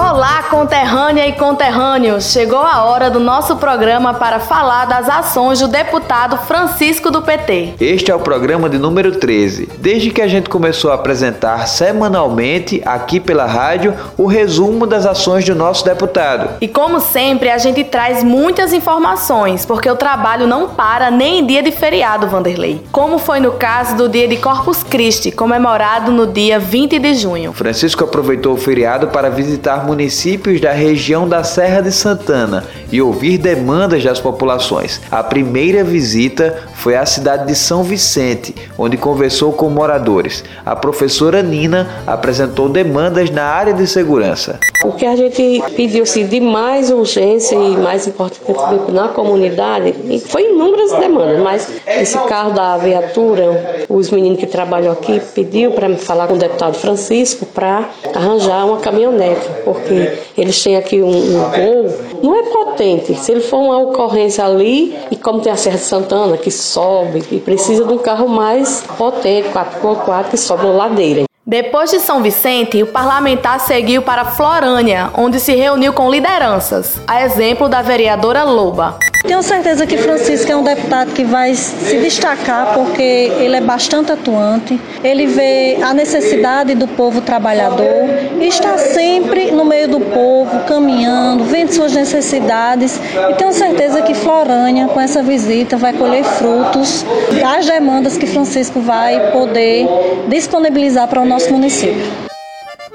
Olá, conterrânea e conterrâneos! Chegou a hora do nosso programa para falar das ações do deputado Francisco do PT. Este é o programa de número 13. Desde que a gente começou a apresentar semanalmente aqui pela rádio o resumo das ações do nosso deputado. E como sempre, a gente traz muitas informações, porque o trabalho não para nem em dia de feriado, Vanderlei. Como foi no caso do dia de Corpus Christi, comemorado no dia 20 de junho. Francisco aproveitou o feriado para visitar municípios da região da Serra de Santana e ouvir demandas das populações. A primeira visita foi à cidade de São Vicente, onde conversou com moradores. A professora Nina apresentou demandas na área de segurança. O que a gente pediu-se de mais urgência e mais importante na comunidade foi inúmeras demandas, mas esse carro da viatura, os meninos que trabalham aqui pediu para me falar com o deputado Francisco para arranjar uma caminhonete, porque eles têm aqui um, um gol, não é potente. Se ele for uma ocorrência ali, e como tem a Serra de Santana que sobe, e precisa de um carro mais potente, 4x4, que sobe uma ladeira. Depois de São Vicente, o parlamentar seguiu para Florânia, onde se reuniu com lideranças, a exemplo da vereadora Loba. Tenho certeza que Francisco é um deputado que vai se destacar porque ele é bastante atuante, ele vê a necessidade do povo trabalhador e está sempre no meio do povo, caminhando, vendo suas necessidades. E tenho certeza que Florânia, com essa visita, vai colher frutos das demandas que Francisco vai poder disponibilizar para o nosso município.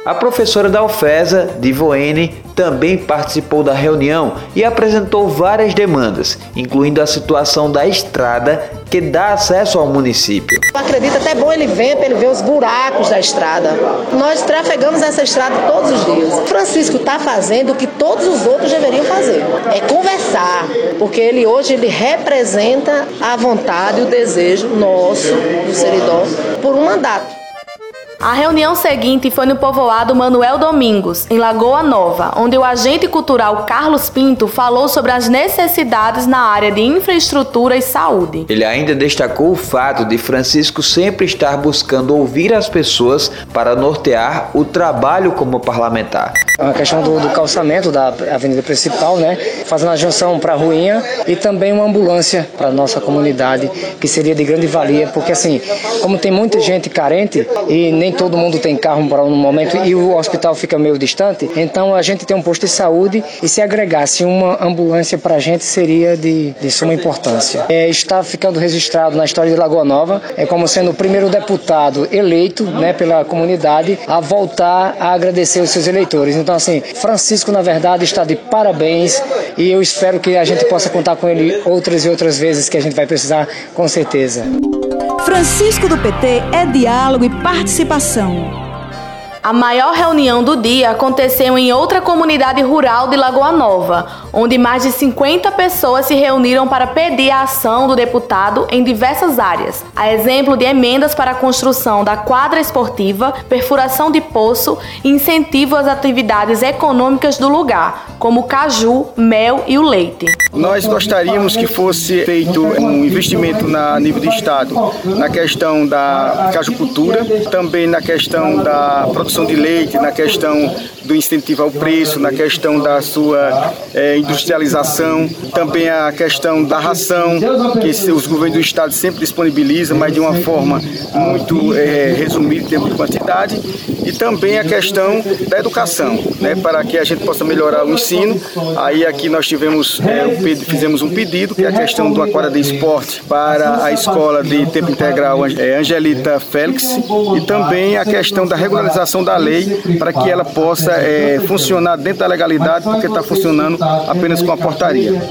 A professora da UFESA, Divoene, também participou da reunião e apresentou várias demandas, incluindo a situação da estrada que dá acesso ao município. Eu acredito até bom ele ver para ele ver os buracos da estrada. Nós trafegamos essa estrada todos os dias. Francisco está fazendo o que todos os outros deveriam fazer, é conversar, porque ele hoje ele representa a vontade e o desejo nosso do Seridó por um mandato. A reunião seguinte foi no povoado Manuel Domingos, em Lagoa Nova, onde o agente cultural Carlos Pinto falou sobre as necessidades na área de infraestrutura e saúde. Ele ainda destacou o fato de Francisco sempre estar buscando ouvir as pessoas para nortear o trabalho como parlamentar. A questão do, do calçamento da avenida principal, né? Fazendo a junção para a Ruinha e também uma ambulância para a nossa comunidade, que seria de grande valia, porque assim, como tem muita gente carente e nem todo mundo tem carro para um momento e o hospital fica meio distante, então a gente tem um posto de saúde e se agregasse uma ambulância para a gente seria de, de suma importância. É, está ficando registrado na história de Lagoa Nova é como sendo o primeiro deputado eleito né, pela comunidade a voltar a agradecer os seus eleitores. Então, assim, Francisco, na verdade, está de parabéns e eu espero que a gente possa contar com ele outras e outras vezes que a gente vai precisar, com certeza. Francisco do PT é diálogo e participação. A maior reunião do dia aconteceu em outra comunidade rural de Lagoa Nova, onde mais de 50 pessoas se reuniram para pedir a ação do deputado em diversas áreas, a exemplo de emendas para a construção da quadra esportiva, perfuração de poço e incentivo às atividades econômicas do lugar, como o caju, mel e o leite. Nós gostaríamos que fosse feito um investimento na nível de estado na questão da cajucultura, também na questão da produção de leite, na questão do incentivo ao preço, na questão da sua é, industrialização, também a questão da ração, que os governos do estado sempre disponibilizam, mas de uma forma muito é, resumida em termos de quantidade, e também a questão da educação, né, para que a gente possa melhorar o ensino. Aí aqui nós tivemos, é, fizemos um pedido, que é a questão do aquário de esporte para a escola de tempo integral Angelita Félix, e também a questão da regularização da lei para que ela possa é, funcionar dentro da legalidade, porque está funcionando apenas com a portaria.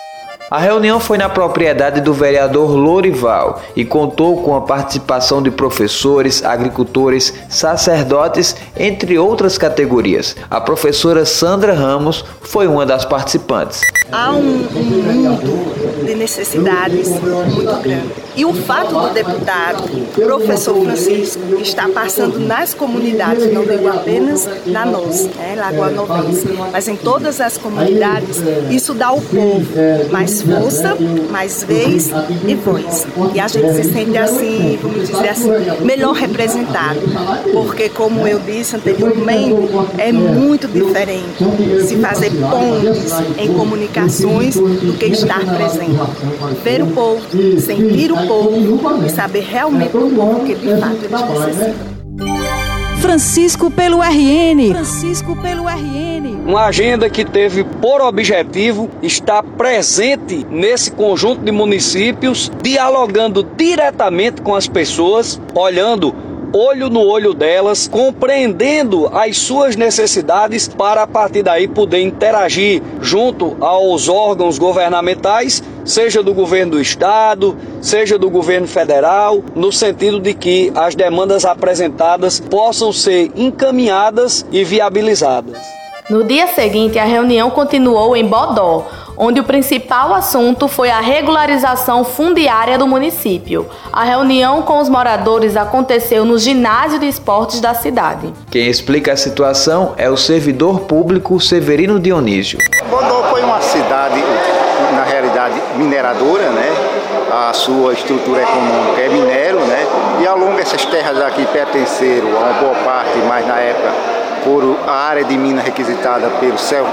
A reunião foi na propriedade do vereador Lorival e contou com a participação de professores, agricultores, sacerdotes, entre outras categorias. A professora Sandra Ramos foi uma das participantes. Há um, mundo de necessidades muito grande. E o fato do deputado, professor Francisco, estar passando nas comunidades, não digo apenas na nossa, né, Lagoa Novense, mas em todas as comunidades, isso dá ao povo mais força, mais vez e voz. E a gente se sente assim, vamos dizer assim, melhor representado. Porque, como eu disse anteriormente, é muito diferente se fazer pontes em comunicações do que estar presente. Ver o povo, sentir o povo e saber realmente o povo que de fato eles necessitam. Francisco pelo RN. Francisco pelo RN. Uma agenda que teve por objetivo estar presente nesse conjunto de municípios, dialogando diretamente com as pessoas, olhando olho no olho delas, compreendendo as suas necessidades para a partir daí poder interagir junto aos órgãos governamentais, seja do governo do estado, seja do governo federal, no sentido de que as demandas apresentadas possam ser encaminhadas e viabilizadas. No dia seguinte, a reunião continuou em Bodó, onde o principal assunto foi a regularização fundiária do município. A reunião com os moradores aconteceu no ginásio de esportes da cidade. Quem explica a situação é o servidor público Severino Dionísio. Bodó foi uma cidade, na realidade, mineradora, né? A sua estrutura econômica é minério, né? E ao longo dessas terras aqui pertenceram a uma boa parte, mas na época por a área de mina requisitada pelo Céu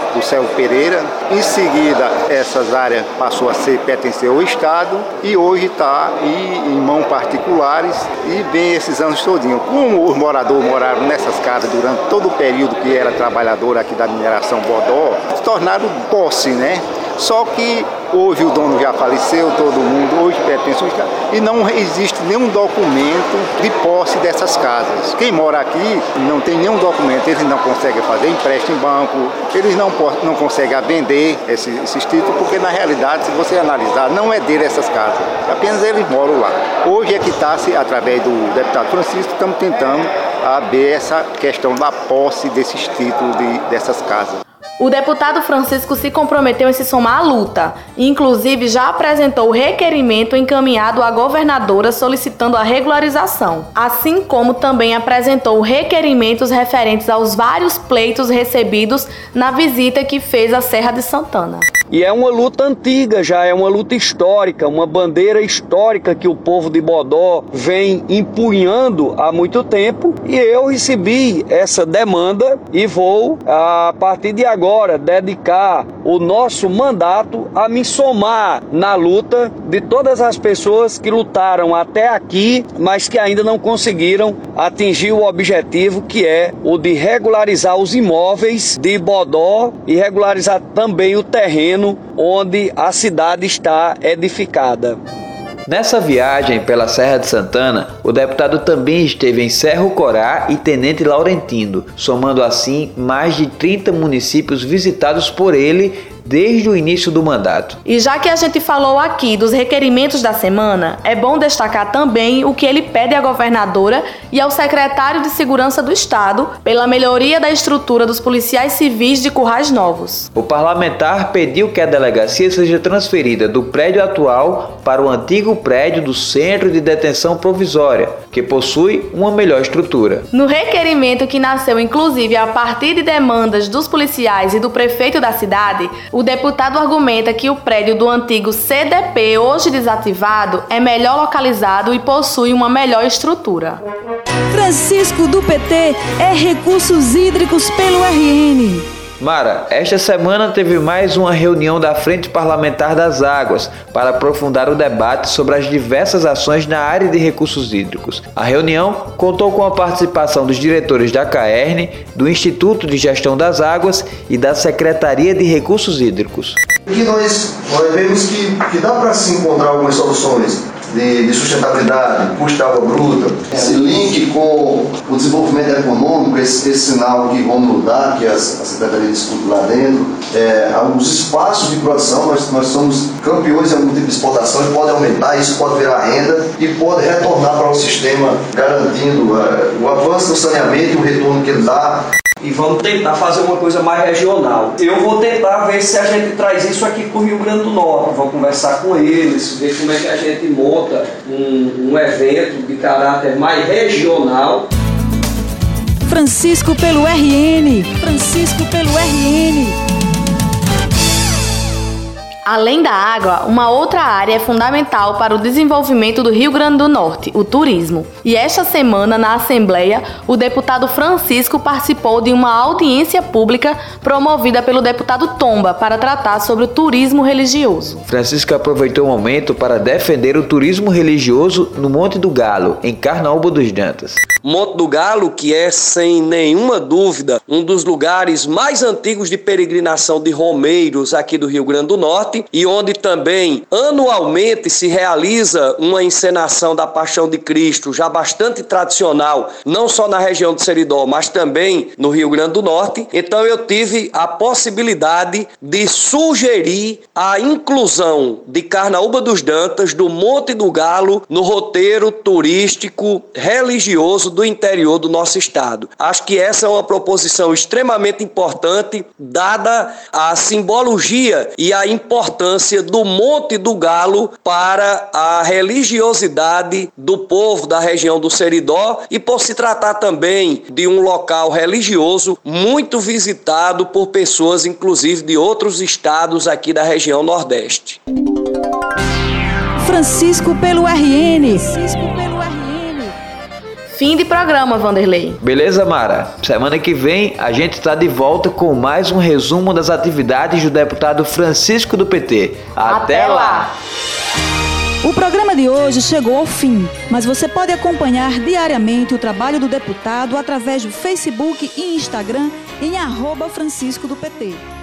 Pereira. Em seguida, essas áreas passou a ser pertencer ao Estado e hoje está em mãos particulares e vem esses anos todinhos. Como os moradores moraram nessas casas durante todo o período que era trabalhador aqui da mineração Bodó, se tornaram posse, né? Só que hoje o dono já faleceu, todo mundo, hoje pertence ao Estado, e não existe nenhum documento de posse dessas casas. Quem mora aqui não tem nenhum documento, eles não conseguem fazer empréstimo em banco, eles não, não conseguem vender esses, esses títulos, porque na realidade, se você analisar, não é dele essas casas, apenas eles moram lá. Hoje é que está, através do deputado Francisco, estamos tentando abrir essa questão da posse desses títulos de, dessas casas. O deputado Francisco se comprometeu em se somar à luta inclusive, já apresentou o requerimento encaminhado à governadora solicitando a regularização, assim como também apresentou requerimentos referentes aos vários pleitos recebidos na visita que fez à Serra de Santana. E é uma luta antiga, já é uma luta histórica, uma bandeira histórica que o povo de Bodó vem empunhando há muito tempo. E eu recebi essa demanda e vou, a partir de agora, dedicar o nosso mandato a me somar na luta de todas as pessoas que lutaram até aqui, mas que ainda não conseguiram atingir o objetivo que é o de regularizar os imóveis de Bodó e regularizar também o terreno terreno onde a cidade está edificada. Nessa viagem pela Serra de Santana, o deputado também esteve em Serro Corá e Tenente Laurentino, somando assim mais de 30 municípios visitados por ele desde o início do mandato. E já que a gente falou aqui dos requerimentos da semana, é bom destacar também o que ele pede à governadora e ao secretário de Segurança do Estado pela melhoria da estrutura dos policiais civis de Currais Novos. O parlamentar pediu que a delegacia seja transferida do prédio atual para o antigo prédio do Centro de Detenção Provisória, que possui uma melhor estrutura. No requerimento que nasceu inclusive a partir de demandas dos policiais e do prefeito da cidade, o deputado argumenta que o prédio do antigo CDP, hoje desativado, é melhor localizado e possui uma melhor estrutura. Francisco do PT é recursos hídricos pelo RN. Mara, esta semana teve mais uma reunião da Frente Parlamentar das Águas para aprofundar o debate sobre as diversas ações na área de recursos hídricos. A reunião contou com a participação dos diretores da CAERN, do Instituto de Gestão das Águas e da Secretaria de Recursos Hídricos. Aqui nós, nós vemos que, que dá para se encontrar algumas soluções de, de sustentabilidade, custo água bruta, esse link com o desenvolvimento econômico, esse, esse sinal que vamos dar, que a, a Secretaria discute lá dentro, é, os espaços de produção, nós, nós somos campeões em algum tipo de exportação, e pode aumentar, isso pode virar renda e pode retornar para o sistema, garantindo é, o avanço do saneamento e o retorno que ele dá e vamos tentar fazer uma coisa mais regional. Eu vou tentar ver se a gente traz isso aqui para o Rio Grande do Norte, vou conversar com eles, ver como é que a gente monta um, um evento de caráter mais regional. Francisco pelo RN. Francisco pelo RN. Além da água, uma outra área é fundamental para o desenvolvimento do Rio Grande do Norte, o turismo. E esta semana, na Assembleia, o deputado Francisco participou de uma audiência pública promovida pelo deputado Tomba para tratar sobre o turismo religioso. Francisco aproveitou o momento para defender o turismo religioso no Monte do Galo, em Carnaúba dos Dantas. Monte do Galo, que é sem nenhuma dúvida um dos lugares mais antigos de peregrinação de romeiros aqui do Rio Grande do Norte e onde também anualmente se realiza uma encenação da Paixão de Cristo, já bastante tradicional, não só na região de Seridó, mas também no Rio Grande do Norte. Então eu tive a possibilidade de sugerir a inclusão de Carnaúba dos Dantas, do Monte do Galo, no roteiro turístico religioso do interior do nosso estado. Acho que essa é uma proposição extremamente importante, dada a simbologia e a importância do Monte do Galo para a religiosidade do povo da região do Seridó e por se tratar também de um local religioso muito visitado por pessoas, inclusive de outros estados aqui da região Nordeste. Francisco pelo RN. Francisco Fim de programa, Vanderlei. Beleza, Mara? Semana que vem a gente está de volta com mais um resumo das atividades do deputado Francisco do PT. Até, Até lá. O programa de hoje chegou ao fim, mas você pode acompanhar diariamente o trabalho do deputado através do Facebook e Instagram em arroba Francisco do PT.